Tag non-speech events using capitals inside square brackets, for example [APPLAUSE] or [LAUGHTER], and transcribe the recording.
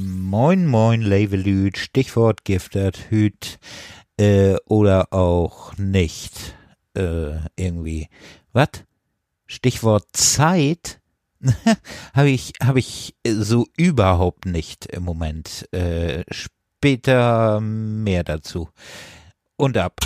Moin Moin Levelüt, Stichwort Giftert Hüt äh, oder auch nicht. Äh, irgendwie. Was? Stichwort Zeit [LAUGHS] habe ich, hab ich so überhaupt nicht im Moment. Äh, später mehr dazu. Und ab.